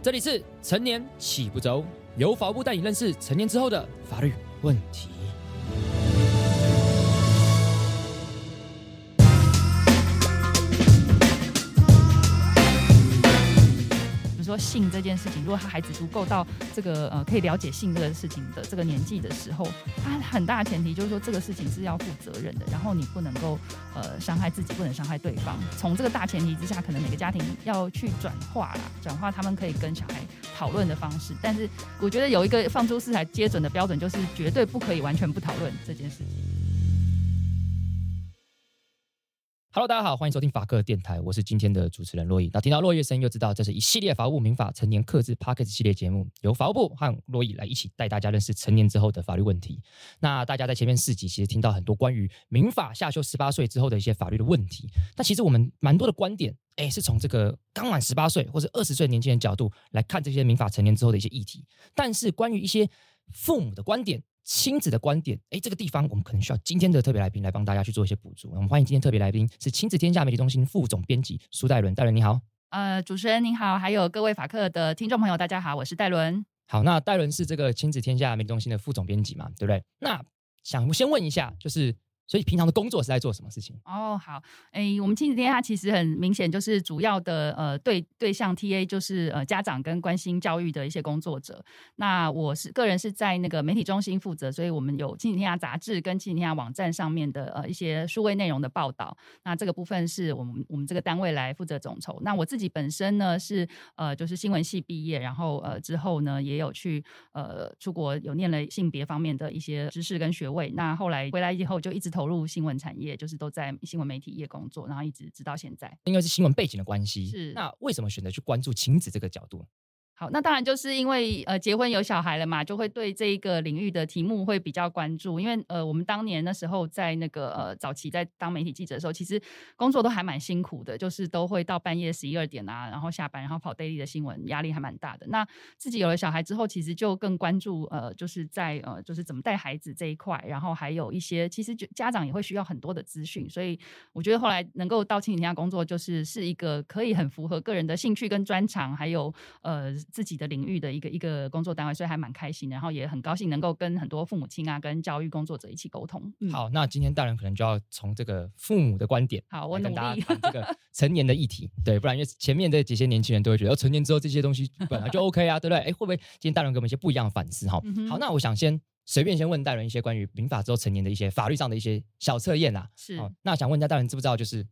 这里是成年起不周，由法务部带你认识成年之后的法律问题。说性这件事情，如果他孩子足够到这个呃可以了解性这个事情的这个年纪的时候，他很大前提就是说这个事情是要负责任的，然后你不能够呃伤害自己，不能伤害对方。从这个大前提之下，可能每个家庭要去转化啦，转化他们可以跟小孩讨论的方式。但是我觉得有一个放诸四海皆准的标准，就是绝对不可以完全不讨论这件事情。Hello，大家好，欢迎收听法克电台，我是今天的主持人洛伊。那听到洛伊的声音，就知道这是一系列法务民法成年克制 p a c k a g e 系列节目，由法务部和洛伊来一起带大家认识成年之后的法律问题。那大家在前面四集其实听到很多关于民法下修十八岁之后的一些法律的问题，但其实我们蛮多的观点，哎，是从这个刚满十八岁或者二十岁年轻人角度来看这些民法成年之后的一些议题。但是关于一些父母的观点、亲子的观点，哎，这个地方我们可能需要今天的特别来宾来帮大家去做一些补足。我们欢迎今天特别来宾是亲子天下媒体中心副总编辑苏戴伦，戴伦你好。呃，主持人您好，还有各位法客的听众朋友，大家好，我是戴伦。好，那戴伦是这个亲子天下媒体中心的副总编辑嘛，对不对？那想先问一下，就是所以平常的工作是在做什么事情？哦，好，诶，我们亲子天下其实很明显就是主要的呃对对象 TA 就是呃家长跟关心教育的一些工作者。那我是个人是在那个媒体中心负责，所以我们有亲子天下杂志跟亲子天下网站上面的呃一些数位内容的报道。那这个部分是我们我们这个单位来负责总筹。那我自己本身呢是呃就是新闻系毕业，然后呃之后呢也有去呃出国有念了性别方面的一些知识跟学位。那后来回来以后就一直投入新闻产业，就是都在新闻媒体业工作，然后一直直到现在。因为是新闻背景的关系，是那为什么选择去关注亲子这个角度？好，那当然就是因为呃结婚有小孩了嘛，就会对这一个领域的题目会比较关注。因为呃我们当年那时候在那个呃早期在当媒体记者的时候，其实工作都还蛮辛苦的，就是都会到半夜十一二点啊，然后下班然后跑 daily 的新闻，压力还蛮大的。那自己有了小孩之后，其实就更关注呃就是在呃就是怎么带孩子这一块，然后还有一些其实就家长也会需要很多的资讯，所以我觉得后来能够到亲子天下工作，就是是一个可以很符合个人的兴趣跟专长，还有呃自己的领域的一个一个工作单位，所以还蛮开心的，然后也很高兴能够跟很多父母亲啊、跟教育工作者一起沟通。嗯，好，那今天大人可能就要从这个父母的观点，好，我跟大家。谈这个 成年的议题，对，不然因为前面的这些年轻人都会觉得，哦成年之后这些东西本来就 OK 啊，对不对？哎，会不会今天大人给我们一些不一样的反思哈？嗯好，那我想先随便先问大人一些关于民法之后成年的一些法律上的一些小测验啦。是哦，那想问一下大人知不知道，就是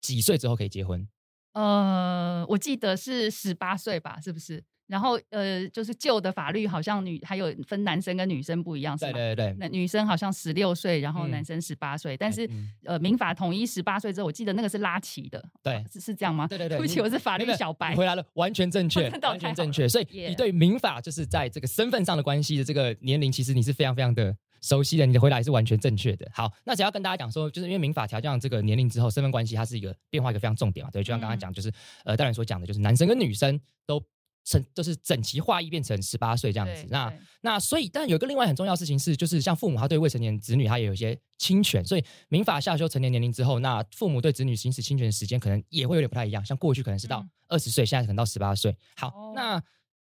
几岁之后可以结婚？呃，我记得是十八岁吧，是不是？然后呃，就是旧的法律好像女还有分男生跟女生不一样，是吗？对对对，那女生好像十六岁，然后嗯男生十八岁，但是、嗯呃，民法统一十八岁之后，我记得那个是拉齐的，对是是这样吗？对对对对不起，我是法律小白。回答了，完全正 确完全正确。所以你对民法就是在这个身份上的关系的这个年龄，其实你是非常非常的熟悉的。你的回答也是完全正确的。好，那只要跟大家讲说，就是因为民法调降这个年龄之后，身份关系它是一个变化一个非常重点嘛。对，就像刚刚嗯讲，就是呃，大人所讲的，就是男生跟女生都成就是整齐划一变成十八岁这样子。那那所以，但有一个另外很重要的事情是，就是像父母他对未成年子女他也有一些侵权，所以民法下修成年年龄之后，那父母对子女行使侵权的时间可能也会有点不太一样。像过去可能是到嗯二十岁，现在可能到十八岁。好，哦那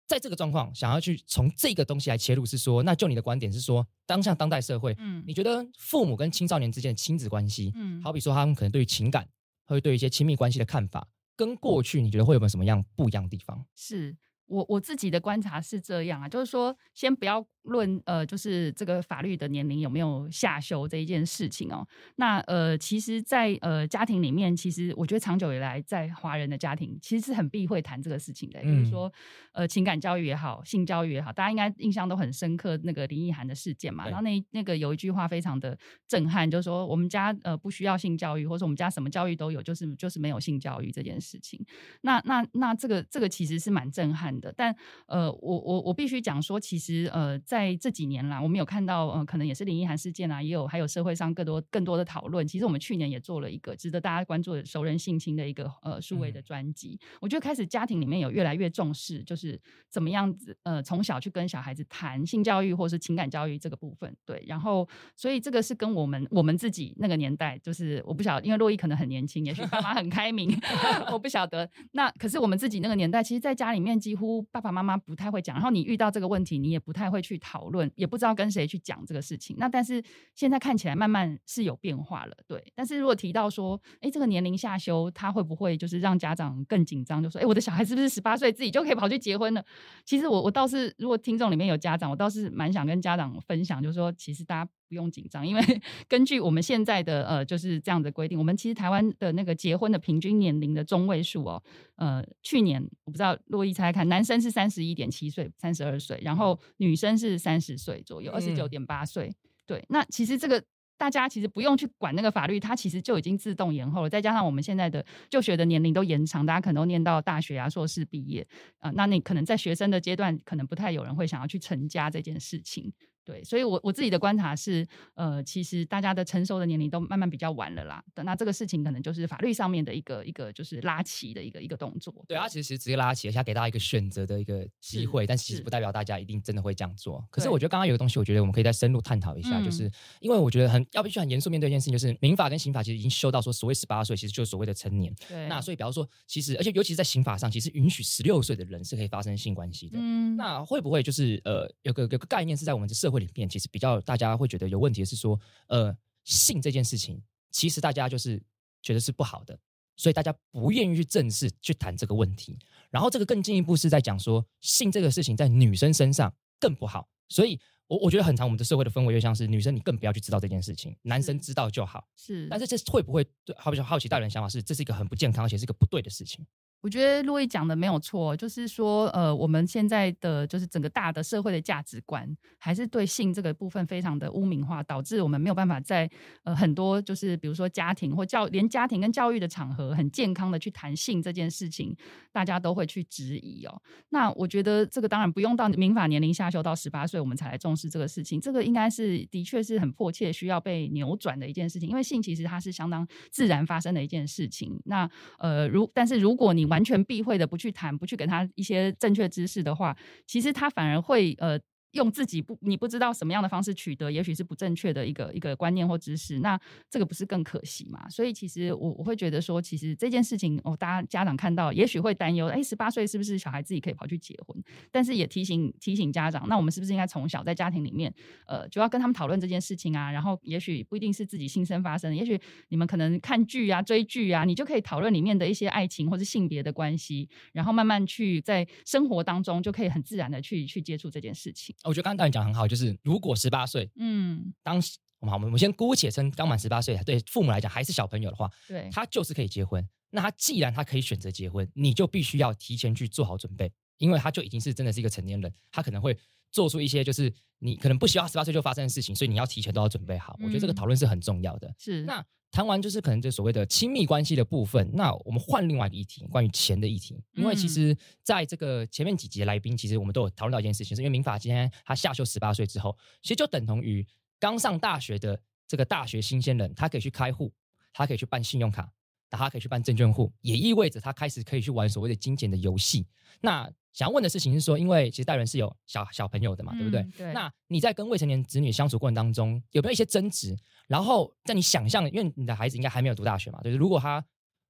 在这个状况，想要去从这个东西来切入，是说，那就你的观点是说，当下当代社会，嗯你觉得父母跟青少年之间的亲子关系，嗯好比说他们可能对于情感，会对一些亲密关系的看法，跟过去你觉得会有没有什么样不一样的地方？是我我自己的观察是这样啊，就是说，先不要论呃，就是这个法律的年龄有没有下修这一件事情哦。那呃，其实在，呃家庭里面，其实我觉得长久以来，在华人的家庭其实是很避讳谈这个事情的，比嗯如说呃情感教育也好，性教育也好，大家应该印象都很深刻那个林奕涵的事件嘛。然后那那个有一句话非常的震撼，就是说我们家呃不需要性教育，或者说我们家什么教育都有，就是就是没有性教育这件事情。那那那这个这个其实是蛮震撼的，但呃，我我我必须讲说，其实呃，在在这几年啦，我们有看到，呃，可能也是林奕涵事件啊，也有还有社会上更多更多的讨论。其实我们去年也做了一个值得大家关注的熟人性侵的一个呃数位的专辑。我觉得开始家庭里面有越来越重视，就是怎么样子呃从小去跟小孩子谈性教育或是情感教育这个部分。对，然后所以这个是跟我们我们自己那个年代，就是我不晓得，因为洛伊可能很年轻，也许爸妈很开明，我不晓得。那可是我们自己那个年代，其实在家里面几乎爸爸妈妈不太会讲，然后你遇到这个问题，你也不太会去讨论，也不知道跟谁去讲这个事情。那但是现在看起来慢慢是有变化了，对。但是如果提到说，哎，这个年龄下修，他会不会就是让家长更紧张？就说，哎，我的小孩是不是十八岁自己就可以跑去结婚了？其实我我倒是，如果听众里面有家长，我倒是蛮想跟家长分享，就是说，其实大家不用紧张，因为 根据我们现在的呃就是这样的规定，我们其实台湾的那个结婚的平均年龄的中位数哦，呃，去年我不知道洛伊猜猜看，男生是三十一点七岁，三十二岁，然后女生是三十岁左右，二十九点八岁。对，那其实这个大家其实不用去管那个法律，它其实就已经自动延后了。再加上我们现在的就学的年龄都延长，大家可能都念到大学啊、硕士毕业啊，那你可能在学生的阶段，可能不太有人会想要去成家这件事情。对，所以，我我自己的观察是，呃，其实大家的成熟的年龄都慢慢比较晚了啦。那这个事情可能就是法律上面的一个一个就是拉齐的一个一个动作。对，他其实直接拉齐，而且给大家一个选择的一个机会，但其实不代表大家一定真的会这样做。可是我觉得刚刚有个东西，我觉得我们可以再深入探讨一下，就是因为我觉得很要必须很严肃面对一件事情，就是民法跟刑法其实已经修到说，所谓十八岁其实就是所谓的成年。对。那所以比方说，其实而且尤其是在刑法上，其实允许十六岁的人是可以发生性关系的。嗯。那会不会就是呃有个有个概念是在我们的社会里面，其实比较。大家会觉得有问题的是说，呃，性这件事情，其实大家就是觉得是不好的，所以大家不愿意去正视去谈这个问题。然后这个更进一步是在讲说，性这个事情在女生身上更不好。所以，我我觉得很长，我们的社会的氛围就像是女生你更不要去知道这件事情，男生知道就好。是，但是这会不会对好比好奇大人想法是，这是一个很不健康，而且是一个不对的事情。我觉得洛伊讲的没有错，就是说，呃，我们现在的就是整个大的社会的价值观，还是对性这个部分非常的污名化，导致我们没有办法在呃很多就是比如说家庭或教连家庭跟教育的场合，很健康的去谈性这件事情，大家都会去质疑哦。那我觉得这个当然不用到民法年龄下修到十八岁，我们才来重视这个事情，这个应该是的确是很迫切需要被扭转的一件事情，因为性其实它是相当自然发生的一件事情。那呃，如但是如果你完完全避讳的不去谈，不去给他一些正确知识的话，其实他反而会呃。用自己不你不知道什么样的方式取得，也许是不正确的一个一个观念或知识，那这个不是更可惜嘛？所以其实我我会觉得说，其实这件事情哦，大家家长看到也许会担忧，哎，十八岁是不是小孩自己可以跑去结婚？但是也提醒提醒家长，那我们是不是应该从小在家庭里面，呃，就要跟他们讨论这件事情啊？然后也许不一定是自己亲身发生，也许你们可能看剧啊、追剧啊，你就可以讨论里面的一些爱情或者性别的关系，然后慢慢去在生活当中就可以很自然的去去接触这件事情。我觉得刚刚导演讲很好，就是如果十八岁，嗯，当时我们好，我们先姑且称刚满十八岁，对父母来讲还是小朋友的话，对，他就是可以结婚。那他既然他可以选择结婚，你就必须要提前去做好准备，因为他就已经是真的是一个成年人，他可能会做出一些就是你可能不希望十八岁就发生的事情，所以你要提前都要准备好。我觉得这个讨论是很重要的。是那。谈完就是可能就所谓的亲密关系的部分，那我们换另外一个议题，关于钱的议题。因为其实在这个前面几集的来宾，其实我们都有讨论到一件事情，是因为民法今天他下修十八岁之后，其实就等同于刚上大学的这个大学新鲜人，他可以去开户，他可以去办信用卡。他可以去办证券户，也意味着他开始可以去玩所谓的金钱的游戏。那想要问的事情是说，因为其实大人是有小小朋友的嘛，对不对？对。那你在跟未成年子女相处过程当中，有没有一些争执？然后在你想象，因为你的孩子应该还没有读大学嘛，就是如果他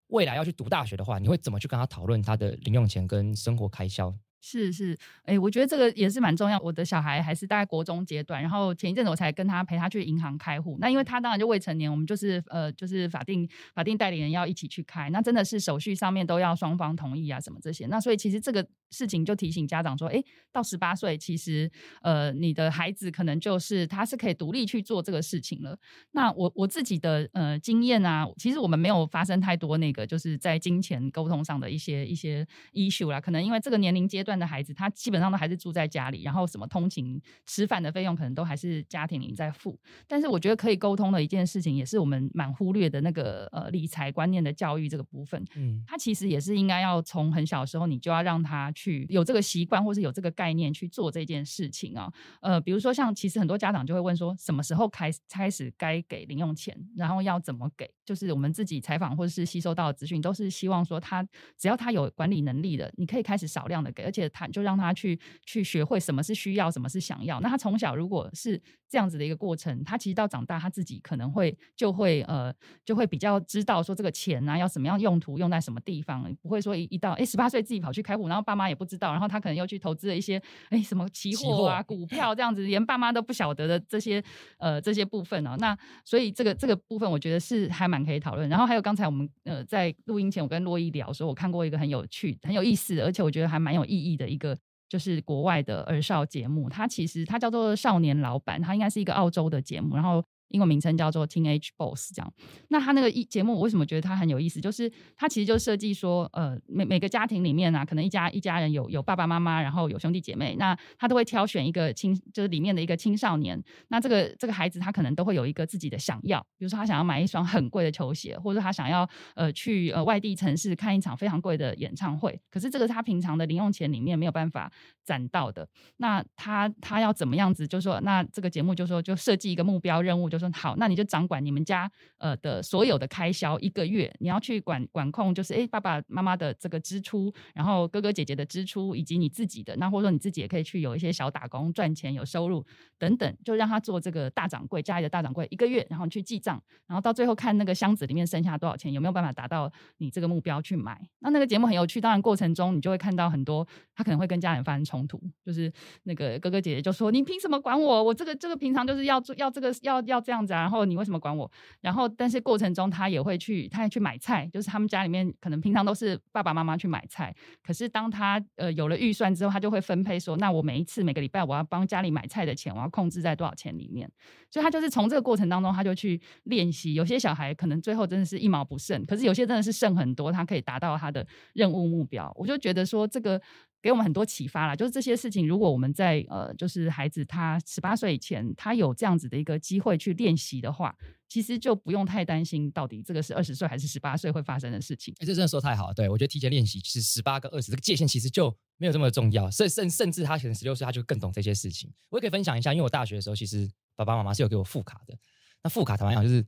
未来要去读大学的话，你会怎么去跟他讨论他的零用钱跟生活开销？是是，哎，我觉得这个也是蛮重要。我的小孩还是大概国中阶段，然后前一阵子我才跟他陪他去银行开户。那因为他当然就未成年，我们就是呃，就是法定法定代理人要一起去开。那真的是手续上面都要双方同意啊，什么这些。那所以其实这个事情就提醒家长说，哎，到十八岁，其实呃，你的孩子可能就是他是可以独立去做这个事情了。那我我自己的呃经验啊，其实我们没有发生太多那个就是在金钱沟通上的一些一些 issue 啦。可能因为这个年龄阶段。段的孩子，他基本上都还是住在家里，然后什么通勤、吃饭的费用可能都还是家庭里在付。但是我觉得可以沟通的一件事情，也是我们蛮忽略的那个呃理财观念的教育这个部分。嗯，他其实也是应该要从很小时候，你就要让他去有这个习惯，或是有这个概念去做这件事情啊。呃，比如说像其实很多家长就会问说，什么时候开开始该给零用钱，然后要怎么给？就是我们自己采访或者是吸收到的资讯，都是希望说他只要他有管理能力的，你可以开始少量的给，而且他就让他去去学会什么是需要，什么是想要。那他从小如果是这样子的一个过程，他其实到长大他自己可能会就会呃就会比较知道说这个钱啊要什么样用途，用在什么地方，不会说一一到哎十八岁自己跑去开户，然后爸妈也不知道，然后他可能又去投资了一些哎什么期货啊、股票这样子，连爸妈都不晓得的这些呃这些部分哦。那所以这个这个部分我觉得是还蛮可以讨论。然后还有刚才我们呃在录音前我跟洛伊聊说，我看过一个很有趣、很有意思，而且我觉得还蛮有意义的一个。就是国外的儿少节目，它其实它叫做《少年老板》，它应该是一个澳洲的节目，然后。英文名称叫做 Teenage Boss，这样。那他那个一节目，我为什么觉得它很有意思？就是它其实就设计说，呃，每每个家庭里面啊，可能一家一家人有有爸爸妈妈，然后有兄弟姐妹，那他都会挑选一个青，就是里面的一个青少年。那这个这个孩子他可能都会有一个自己的想要，比如说他想要买一双很贵的球鞋，或者他想要呃去呃外地城市看一场非常贵的演唱会。可是这个是他平常的零用钱里面没有办法攒到的。那他他要怎么样子？就说那这个节目就说就设计一个目标任务。就说好，那你就掌管你们家呃的所有的开销，一个月你要去管管控，就是哎爸爸妈妈的这个支出，然后哥哥姐姐的支出，以及你自己的，那或者说你自己也可以去有一些小打工赚钱有收入等等，就让他做这个大掌柜，家里的大掌柜一个月，然后去记账，然后到最后看那个箱子里面剩下多少钱，有没有办法达到你这个目标去买。那那个节目很有趣，当然过程中你就会看到很多他可能会跟家人发生冲突，就是那个哥哥姐姐就说你凭什么管我？我这个这个平常就是要做要这个要要。这样子啊，然后你为什么管我？然后，但是过程中他也会去，他也去买菜，就是他们家里面可能平常都是爸爸妈妈去买菜，可是当他呃有了预算之后，他就会分配说，那我每一次每个礼拜我要帮家里买菜的钱，我要控制在多少钱里面。所以他就是从这个过程当中，他就去练习。有些小孩可能最后真的是一毛不剩，可是有些真的是剩很多，他可以达到他的任务目标。我就觉得说这个。给我们很多启发啦，就是这些事情，如果我们在呃，就是孩子他十八岁以前，他有这样子的一个机会去练习的话，其实就不用太担心到底这个是二十岁还是十八岁会发生的事情。哎，这真的说太好了，对我觉得提前练习，其实十八跟二十这个界限其实就没有这么重要，甚甚甚至他可能十六岁他就更懂这些事情。我也可以分享一下，因为我大学的时候，其实爸爸妈妈是有给我副卡的，那副卡坦白讲就是。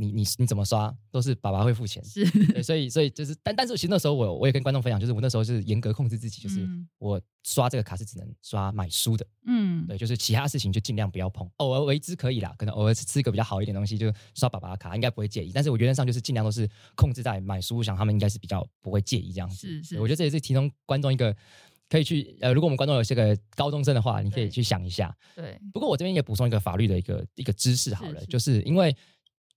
你你你怎么刷都是爸爸会付钱，是，所以所以就是，但但是其实那时候我我也跟观众分享，就是我那时候是严格控制自己，就是我刷这个卡是只能刷买书的，嗯，对，就是其他事情就尽量不要碰，偶尔为之可以啦，可能偶尔吃一个比较好一点东西，就刷爸爸的卡，应该不会介意。但是我原则上就是尽量都是控制在买书，想他们应该是比较不会介意这样子。是是，我觉得这也是提供观众一个可以去呃，如果我们观众有些个高中生的话，你可以去想一下。对，不过我这边也补充一个法律的一个一个知识好了，就是因为。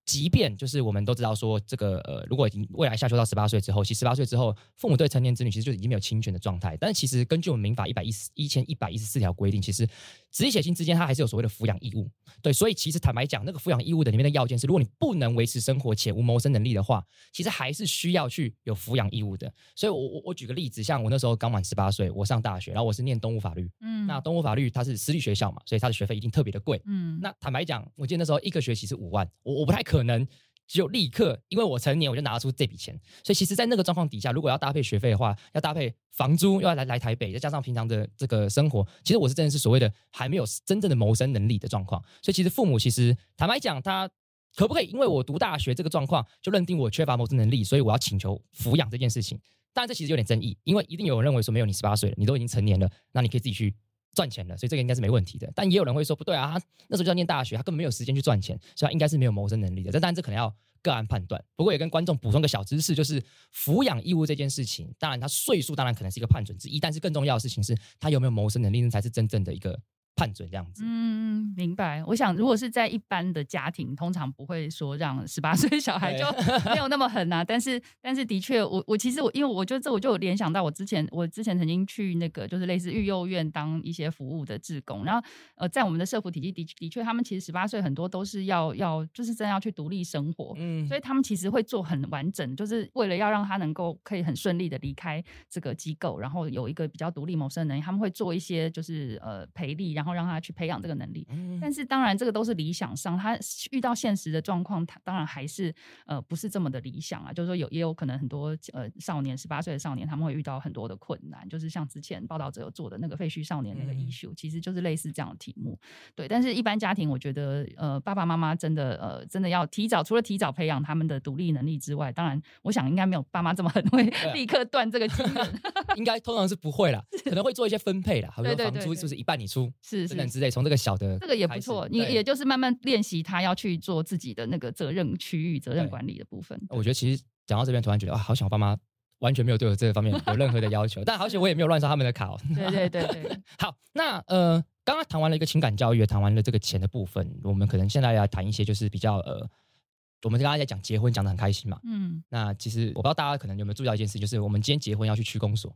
即便就是我们都知道说这个呃，如果已经未来下修到十八岁之后，其实十八岁之后，父母对成年子女其实就已经没有侵权的状态。但是其实根据我们民法一百一十一千一百一十四条规定，其实直系血亲之间他还是有所谓的抚养义务。对，所以其实坦白讲，那个抚养义务的里面的要件是，如果你不能维持生活且无谋生能力的话，其实还是需要去有抚养义务的。所以我我我举个例子，像我那时候刚满十八岁，我上大学，然后我是念东吴法律，嗯，那东吴法律它是私立学校嘛，所以它的学费一定特别的贵，嗯，那坦白讲，我记得那时候一个学期是五万，我我不太可能。就立刻，因为我成年，我就拿出这笔钱。所以其实，在那个状况底下，如果要搭配学费的话，要搭配房租，又要来来台北，再加上平常的这个生活，其实我是真的是所谓的还没有真正的谋生能力的状况。所以其实父母其实坦白讲，他可不可以因为我读大学这个状况，就认定我缺乏谋生能力，所以我要请求抚养这件事情？当然，这其实有点争议，因为一定有人认为说，没有你十八岁了，你都已经成年了，那你可以自己去赚钱了，所以这个应该是没问题的。但也有人会说，不对啊，他那时候就要念大学，他根本没有时间去赚钱，所以他应该是没有谋生能力的。这当然这可能要。个案判断，不过也跟观众补充个小知识，就是抚养义务这件事情，当然他岁数当然可能是一个判准之一，但是更重要的事情是他有没有谋生能力，那才是真正的一个判准这样子。嗯，明白。我想，如果是在一般的家庭，通常不会说让十八岁小孩就没有那么狠啊。但是，但是的确，我我其实我因为我觉得这我就联想到我之前我之前曾经去那个就是类似育幼院当一些服务的志工，然后呃，在我们的社福体系的的确，他们其实十八岁很多都是要要就是真的要去独立生活，嗯，所以他们其实会做很完整，就是为了要让他能够可以很顺利的离开这个机构，然后有一个比较独立谋生能力，他们会做一些就是呃培力，然后让他去培养这个能力。但是当然这个都是理想上，他遇到现实的状况，他当然还是呃不是这么的理想啊。就是说有也有可能很多呃少年十八岁的少年他们会遇到很多的困难，就是像之前报道者有做的那个废墟少年那个 issue，其实就是类似这样的题目。对，但是一般家庭我觉得呃爸爸妈妈真的呃真的要提早，除了提早培养他们的独立能力之外，当然我想应该没有爸妈这么很会立刻断这个 应该通常是不会啦，可能会做一些分配啦，好比说房租是不是一半你出，是等等之类，从这个小的这个也不错，你也就是慢慢练习他要去做自己的那个责任区域、责任管理的部分。我觉得其实讲到这边，突然觉得啊，好想我爸妈完全没有对我这个方面有任何的要求，但好险我也没有乱刷他们的卡。对对对对，好，那呃，刚刚谈完了一个情感教育，谈完了这个钱的部分，我们可能现在要谈一些就是比较呃。我们刚刚在讲结婚，讲的很开心嘛。嗯，那其实我不知道大家可能有没有注意到一件事，就是我们今天结婚要去区公所，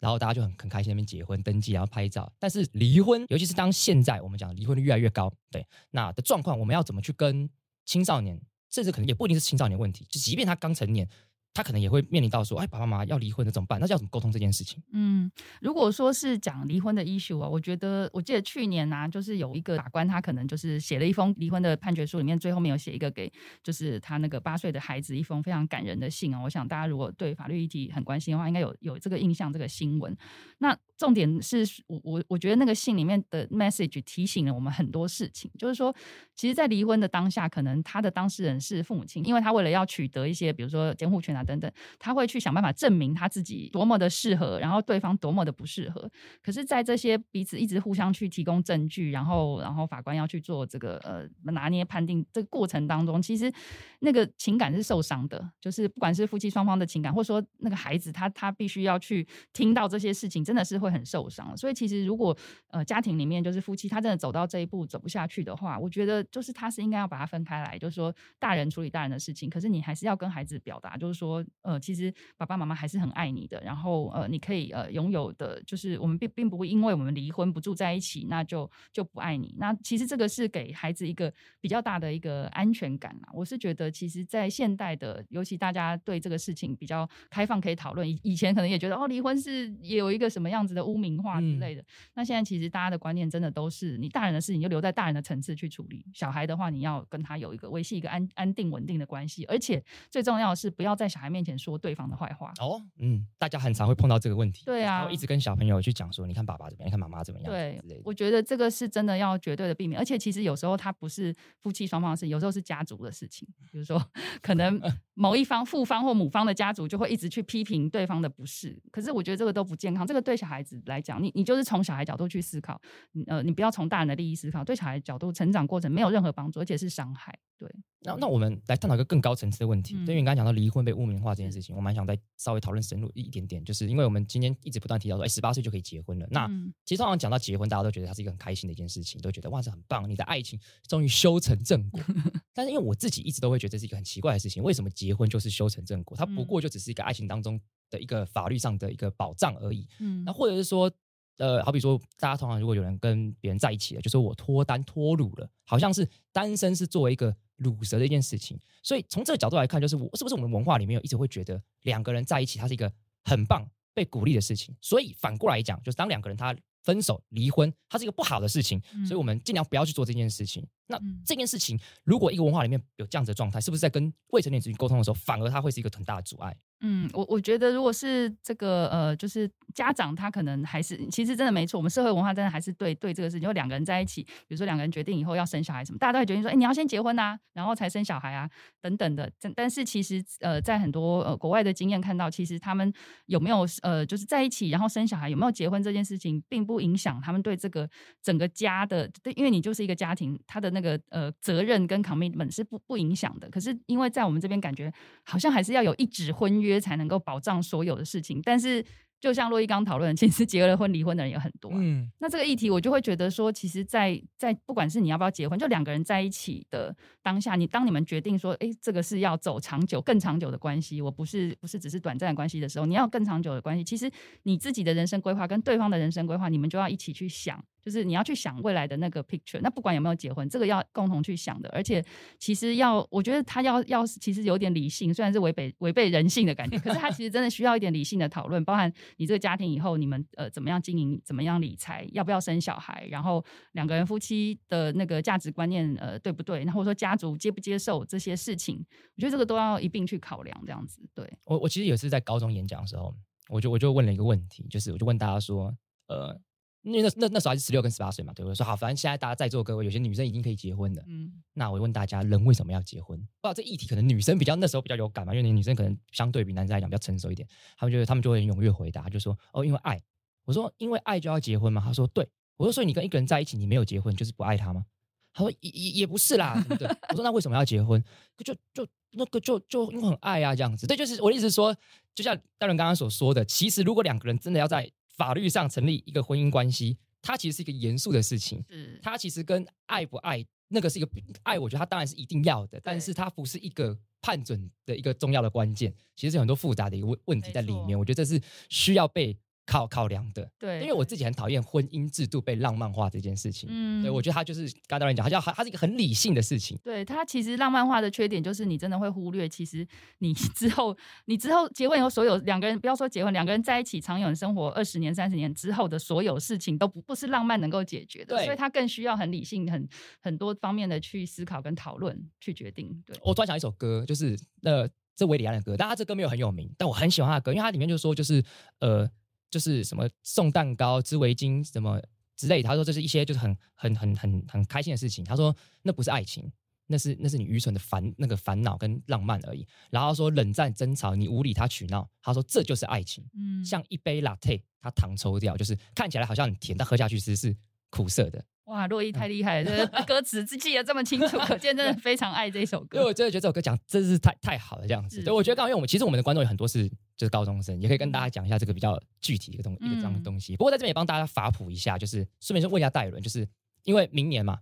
然后大家就很很开心那边结婚登记，然后拍照。但是离婚，尤其是当现在我们讲离婚率越来越高，对那的状况，我们要怎么去跟青少年，甚至可能也不一定是青少年问题，就即便他刚成年。他可能也会面临到说，哎，爸爸妈妈要离婚，了怎么办？那要怎么沟通这件事情？嗯，如果说是讲离婚的 issue 啊，我觉得我记得去年呢，就是有一个法官，他可能就是写了一封离婚的判决书，里面最后面有写一个给就是他那个八岁的孩子一封非常感人的信啊。我想大家如果对法律议题很关心的话，应该有有这个印象这个新闻。那重点是我我我觉得那个信里面的 message 提醒了我们很多事情，就是说，其实，在离婚的当下，可能他的当事人是父母亲，因为他为了要取得一些，比如说监护权啊等等，他会去想办法证明他自己多么的适合，然后对方多么的不适合。可是，在这些彼此一直互相去提供证据，然后然后法官要去做这个呃拿捏判定这个过程当中，其实那个情感是受伤的，就是不管是夫妻双方的情感，或者说那个孩子他他必须要去听到这些事情，真的是会。很受伤，所以其实如果呃家庭里面就是夫妻，他真的走到这一步走不下去的话，我觉得就是他是应该要把它分开来，就是说大人处理大人的事情，可是你还是要跟孩子表达，就是说呃其实爸爸妈妈还是很爱你的，然后呃你可以呃拥有的，就是我们并并不会因为我们离婚不住在一起，那就就不爱你。那其实这个是给孩子一个比较大的一个安全感啦。我是觉得，其实，在现代的，尤其大家对这个事情比较开放，可以讨论。以以前可能也觉得哦，离婚是也有一个什么样子的。污名化之类的，那现在其实大家的观念真的都是，你大人的事情就留在大人的层次去处理，小孩的话你要跟他有一个维系一个安安定稳定的关系，而且最重要的是不要在小孩面前说对方的坏话。哦，嗯，大家很常会碰到这个问题，对啊，一直跟小朋友去讲说，你看爸爸怎么样，你看妈妈怎么样，对，我觉得这个是真的要绝对的避免，而且其实有时候他不是夫妻双方的事，有时候是家族的事情，比如说可能某一方父方或母方的家族就会一直去批评对方的不是，可是我觉得这个都不健康，这个对小孩子来讲，你你就是从小孩角度去思考，呃，你不要从大人的利益思考，对小孩角度成长过程没有任何帮助，而且是伤害。对，那那我们来探讨一个更高层次的问题。对于你刚才讲到离婚被污名化这件事情，我蛮想再稍微讨论深入一点点，就是因为我们今天一直不断提到说，哎，十八岁就可以结婚了。那其实通常讲到结婚，大家都觉得它是一个很开心的一件事情，都觉得哇，这很棒，你的爱情终于修成正果。但是因为我自己一直都会觉得这是一个很奇怪的事情，为什么结婚就是修成正果？它不过就只是一个爱情当中的一个法律上的一个保障而已。嗯，那或者是说。呃，好比说，大家通常如果有人跟别人在一起了，就说我脱单脱乳了，好像是单身是作为一个乳蛇的一件事情。所以从这个角度来看，就是我是不是我们文化里面有一直会觉得两个人在一起，它是一个很棒、被鼓励的事情。所以反过来讲，就是当两个人他分手、离婚，它是一个不好的事情。所以我们尽量不要去做这件事情。那这件事情，如果一个文化里面有这样子的状态，是不是在跟未成年子女沟通的时候，反而它会是一个很大的阻碍？嗯，我我觉得如果是这个呃，就是家长他可能还是其实真的没错，我们社会文化真的还是对对这个事情，就两个人在一起，比如说两个人决定以后要生小孩什么，大家都会决定说，哎，你要先结婚啊，然后才生小孩啊，等等的。但但是其实呃，在很多呃国外的经验看到，其实他们有没有呃就是在一起，然后生小孩有没有结婚这件事情，并不影响他们对这个整个家的，对，因为你就是一个家庭，他的那个呃责任跟 commitment 是不不影响的。可是因为在我们这边感觉好像还是要有一纸婚约。才能够保障所有的事情，但是就像洛伊刚讨论，其实结了婚离婚的人也很多、啊。嗯，那这个议题，我就会觉得说，其实在，在不管是你要不要结婚，就两个人在一起的当下，你当你们决定说，哎，这个是要走长久、更长久的关系，我不是不是只是短暂的关系的时候，你要更长久的关系，其实你自己的人生规划跟对方的人生规划，你们就要一起去想，就是你要去想未来的那个 picture。那不管有没有结婚，这个要共同去想的。而且，其实要，我觉得他要要其实有点理性，虽然是违背违背人性的感觉，可是他其实真的需要一点理性的讨论，包含你这个家庭以后你们呃怎么样经营，怎么样理财，要不要生小孩，然后两个人夫妻的那个价值观念呃对不对，然后说家族接不接受这些事情，我觉得这个都要一并去考量，这样子。对我我其实也是在高中演讲的时候，我就我就问了一个问题，就是我就问大家说，呃，因为那那那时候还是十六跟十八岁嘛，对，我说好，反正现在大家在座各位有些女生已经可以结婚了，嗯，那我问大家，人为什么要结婚？不知道这议题可能女生比较那时候比较有感嘛，因为女生可能相对比男生来讲比较成熟一点，他们就他们就会很踊跃回答，就说哦，因为爱。我说因为爱就要结婚吗？他说对。我说所以你跟一个人在一起，你没有结婚就是不爱他吗？他说也也也不是啦，对不对？我说那为什么要结婚？就就那个就就因为很爱啊，这样子。对，就是我的意思说，就像大伦刚刚所说的，其实如果两个人真的要在法律上成立一个婚姻关系，它其实是一个严肃的事情。嗯它其实跟爱不爱那个是一个爱，我觉得它当然是一定要的，但是它不是一个判准的一个重要的关键。其实有很多复杂的一个问问题在里面，我觉得这是需要被考考量的。对，因为我自己很讨厌婚姻制度被浪漫化这件事情。嗯对，我觉得它就是刚刚导演讲，它叫它是一个很理性的事情。对它其实浪漫化的缺点就是你真的会忽略，其实你之后 你之后结婚以后，所有两个人不要说结婚，两个人在一起长远生活二十年、三十年之后的所有事情都不不是浪漫能够解决的，对所以他更需要很理性、很很多方面的去思考跟讨论去决定。对，我突然想一首歌，就是呃，这维里安的歌，但他这歌没有很有名，但我很喜欢他的歌，因为它里面就说就是呃，就是什么送蛋糕、织围巾什么之类的，他说这是一些就是很很很很很开心的事情。他说那不是爱情，那是那是你愚蠢的烦那个烦恼跟浪漫而已。然后他说冷战争吵，你无理他取闹，他说这就是爱情，嗯像一杯 latte，它糖抽掉，就是看起来好像很甜，但喝下去其实是苦涩的。哇，洛伊太厉害了，这个歌词记得这么清楚，可见真的非常爱这首歌因为我。真的觉得这首歌讲真是太太好了，这样子。是对，我觉得刚好因为我们其实我们的观众有很多是就是高中生，也可以跟大家讲一下这个比较具体的一个东一个这样的嗯东西。不过在这边也帮大家法普一下，就是顺便就问一下戴伦，就是因为明年嘛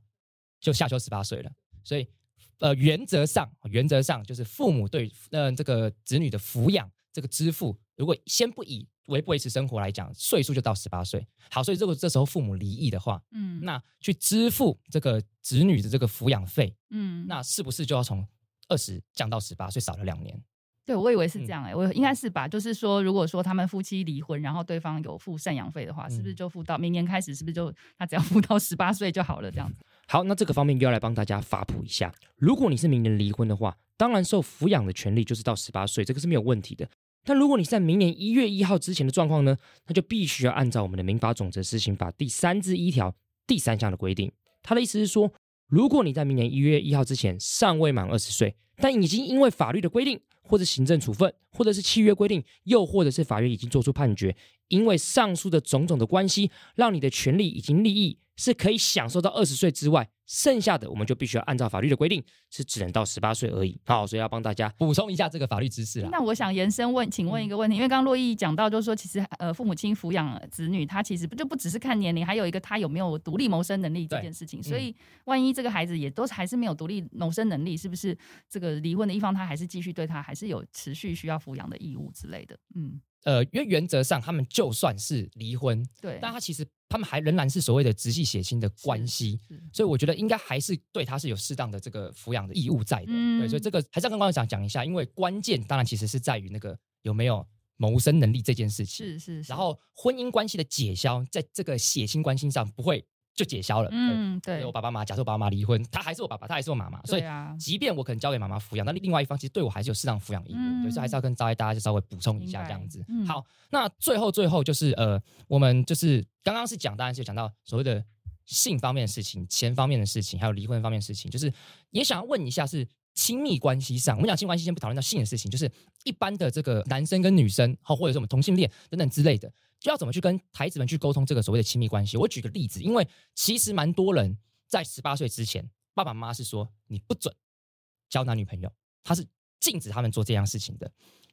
就下修十八岁了，所以呃原则上原则上就是父母对呃这个子女的抚养这个支付，如果先不以维不维持生活来讲，岁数就到十八岁。好，所以如果这时候父母离异的话，嗯那去支付这个子女的这个抚养费。嗯，那是不是就要从二十降到十八，岁少了两年？对，我以为是嗯这样哎、我应该是吧，就是说，如果说他们夫妻离婚，然后对方有付赡养费的话，是不是嗯就付到明年开始，是不是就他只要付到十八岁就好了？这样子。好，那这个方面又要来帮大家发普一下。如果你是明年离婚的话，当然受抚养的权利就是到十八岁，这个是没有问题的。但如果你是在明年一月一号之前的状况呢，那就必须要按照我们的民法总则施行法第三至一条第三项的规定。他的意思是说，如果你在明年一月一号之前尚未满二十岁，但已经因为法律的规定，或者行政处分，或者是契约规定，又或者是法院已经做出判决，因为上述的种种的关系，让你的权利以及利益是可以享受到二十岁之外，剩下的我们就必须要按照法律的规定，是只能到十八岁而已。好，所以要帮大家补充一下这个法律知识啦。那我想延伸问，请问一个问题，因为刚刚洛毅讲到，就是说，其实呃，父母亲抚养子女，他其实不就不只是看年龄，还有一个他有没有独立谋生能力这件事情。所以，万一这个孩子也都还是没有独立谋生能力，是不是这个离婚的一方他还是继续对他还是有持续需要抚养的义务之类的？嗯，呃，因为原则上他们就算是离婚，对。但他其实他们还仍然是所谓的直系血亲的关系，所以我觉得应该还是对他是有适当的这个抚养的义务在的。嗯对，所以这个还是要跟观众讲讲一下，因为关键当然其实是在于那个有没有谋生能力这件事情。是是，是然后婚姻关系的解消，在这个血亲关系上不会就解消了。对嗯，对我，爸爸妈妈，假设我爸爸妈妈离婚，他还是我爸爸，他还是我妈妈，所以即便我可能交给妈妈抚养，那另外一方其实对我还是有适当抚养义务，所以还是要跟大家就稍微补充一下这样子。嗯好，那最后最后就是呃，我们就是刚刚是讲，当然是讲到所谓的性方面的事情、钱方面的事情，还有离婚方面的事情，就是也想要问一下是。亲密关系上，我们讲亲密关系，先不讨论到性的事情，就是一般的这个男生跟女生，好，或者是我们同性恋等等之类的，就要怎么去跟孩子们去沟通这个所谓的亲密关系。我举个例子，因为其实蛮多人在十八岁之前，爸爸妈妈是说你不准交男女朋友，他是禁止他们做这样事情的。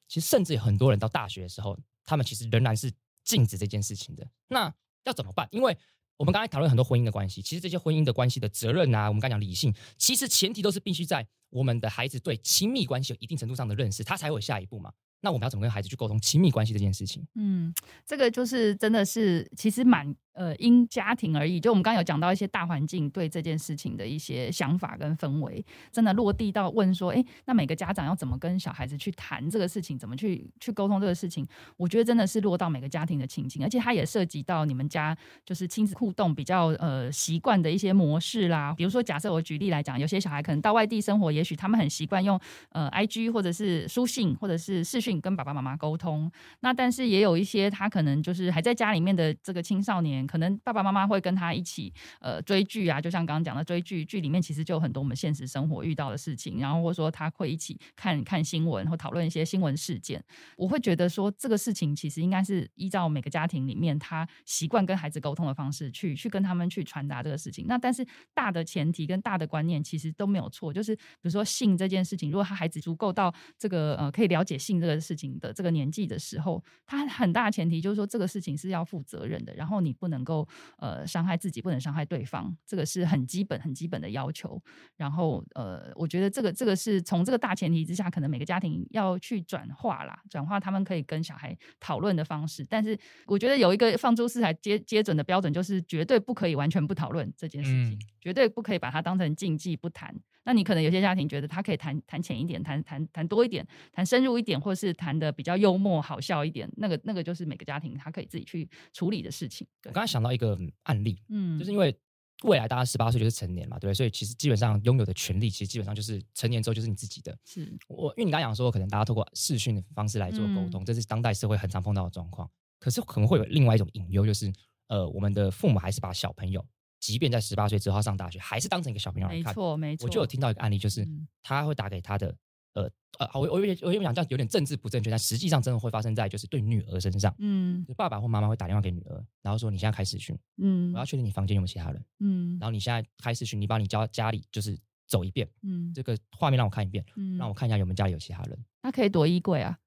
其实甚至有很多人到大学的时候，他们其实仍然是禁止这件事情的。那要怎么办？因为我们刚才讨论很多婚姻的关系，其实这些婚姻的关系的责任啊，我们刚讲理性，其实前提都是必须在我们的孩子对亲密关系有一定程度上的认识，他才会有下一步嘛。那我们要怎么跟孩子去沟通亲密关系这件事情？嗯，这个就是真的是其实蛮。呃，因家庭而异，就我们刚刚有讲到一些大环境对这件事情的一些想法跟氛围，真的落地到问说，哎，那每个家长要怎么跟小孩子去谈这个事情，怎么去去沟通这个事情？我觉得真的是落到每个家庭的情境，而且它也涉及到你们家就是亲子互动比较呃习惯的一些模式啦。比如说，假设我举例来讲，有些小孩可能到外地生活，也许他们很习惯用呃 I G 或者是书信或者是视讯跟爸爸妈妈沟通，那但是也有一些他可能就是还在家里面的这个青少年。可能爸爸妈妈会跟他一起呃追剧啊，就像刚刚讲的追剧，剧里面其实就有很多我们现实生活遇到的事情，然后或者说他会一起看看新闻或讨论一些新闻事件。我会觉得说这个事情其实应该是依照每个家庭里面他习惯跟孩子沟通的方式去去跟他们去传达这个事情。那但是大的前提跟大的观念其实都没有错，就是比如说性这件事情，如果他孩子足够到这个呃可以了解性这个事情的这个年纪的时候，他很大前提就是说这个事情是要负责任的，然后你不能。够呃伤害自己，不能伤害对方，这个是很基本、很基本的要求。然后呃，我觉得这个这个是从这个大前提之下，可能每个家庭要去转化啦，转化他们可以跟小孩讨论的方式。但是我觉得有一个放诸四海皆皆准的标准，就是绝对不可以完全不讨论这件事情，绝对不可以把它当成禁忌不谈。那你可能有些家庭觉得他可以谈谈浅一点，谈谈谈多一点，谈深入一点，或是谈的比较幽默好笑一点，那个那个就是每个家庭他可以自己去处理的事情。我刚才想到一个案例，嗯，就是因为未来大家十八岁就是成年嘛，对不对？所以其实基本上拥有的权利，其实基本上就是成年之后就是你自己的。是我因为你刚讲说，可能大家透过视讯的方式来做沟通，这是当代社会很常碰到的状况。可是可能会有另外一种隐忧，就是呃，我们的父母还是把小朋友。即便在十八岁之后上大学，还是当成一个小朋友来看。没错，没错。我就有听到一个案例，就是他会打给他的呃呃，我我有我有讲这样有点政治不正确，但实际上真的会发生在就是对女儿身上。嗯，爸爸或妈妈会打电话给女儿，然后说你现在开视讯，嗯，我要确定你房间有没有其他人，嗯，然后你现在开视讯，你把你家家里就是走一遍，嗯，这个画面让我看一遍，嗯，让我看一下有没有家里有其他人。那可以躲衣柜啊？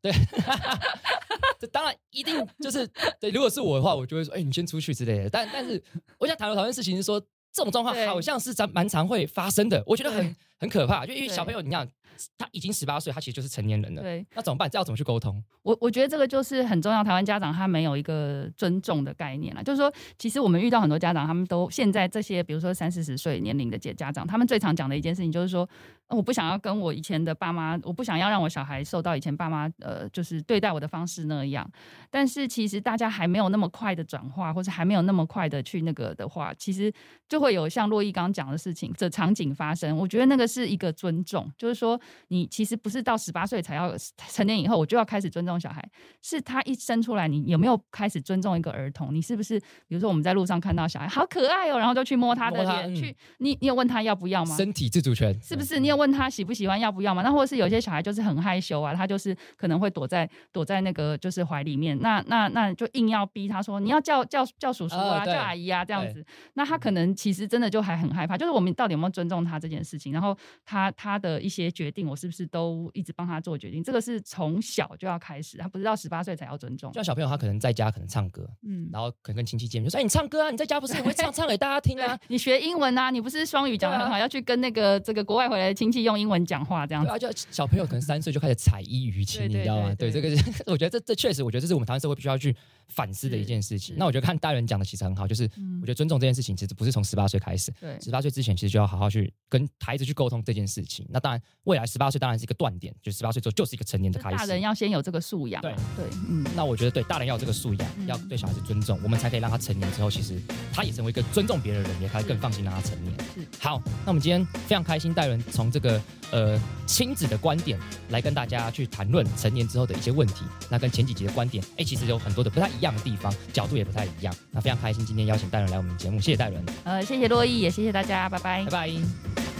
对。这当然一定就是对，如果是我的话，我就会说，哎，你先出去之类的。但但是，我想讨论讨论事情是说，这种状况好像是咱蛮常会发生的，我觉得很很可怕，就因为小朋友，你想。他已经十八岁，他其实就是成年人了。对，那怎么办？这要怎么去沟通？我我觉得这个就是很重要。台湾家长他没有一个尊重的概念了，就是说，其实我们遇到很多家长，他们都现在这些，比如说三四十岁年龄的家家长，他们最常讲的一件事情就是说，我不想要跟我以前的爸妈，我不想要让我小孩受到以前爸妈呃，就是对待我的方式那样。但是其实大家还没有那么快的转化，或者还没有那么快的去那个的话，其实就会有像洛伊刚刚讲的事情这场景发生。我觉得那个是一个尊重，就是说你其实。不是到十八岁才要成年以后，我就要开始尊重小孩。是他一生出来，你有没有开始尊重一个儿童？你是不是比如说我们在路上看到小孩好可爱哦，然后就去摸他的脸，去你你有问他要不要吗？身体自主权是不是？你有问他喜不喜欢要不要吗？那或者是有些小孩就是很害羞啊，他就是可能会躲在躲在那个就是怀里面，那那那就硬要逼他说你要叫叫叫叔叔啊，叫阿姨啊这样子。那他可能其实真的就还很害怕，就是我们到底有没有尊重他这件事情？然后他他的一些决定，我是不是都？一直帮他做决定，这个是从小就要开始，他不是到十八岁才要尊重。像小朋友，他可能在家可能唱歌，嗯，然后可能跟亲戚见面就，说：“哎，你唱歌啊？你在家不是很会唱，唱给大家听啊？你学英文啊？你不是双语讲的很好，要去跟那个这个国外回来的亲戚用英文讲话这样子。”啊，就小朋友可能三岁就开始采衣娱情，你知道吗？对，这个是我觉得这这确实，我觉得这是我们台湾社会必须要去反思的一件事情。那我觉得看大人讲的其实很好，就是我觉得尊重这件事情其实不是从十八岁开始，对，十八岁之前其实就要好好去跟孩子去沟通这件事情。那当然，未来十八岁当然是一个断点，就十八岁之后就是一个成年的开始。大人要先有这个素养，对对，嗯。那我觉得对大人要有这个素养，要对小孩子尊重，我们才可以让他成年之后，其实他也成为一个尊重别人的人，也可以更放心让他成年。是好，那我们今天非常开心，戴伦从这个呃亲子的观点来跟大家去谈论成年之后的一些问题。那跟前几集的观点，哎，其实有很多的不太一样的地方，角度也不太一样。那非常开心今天邀请戴伦来我们节目，谢谢戴伦。呃，谢谢洛伊，也谢谢大家，拜拜，拜拜。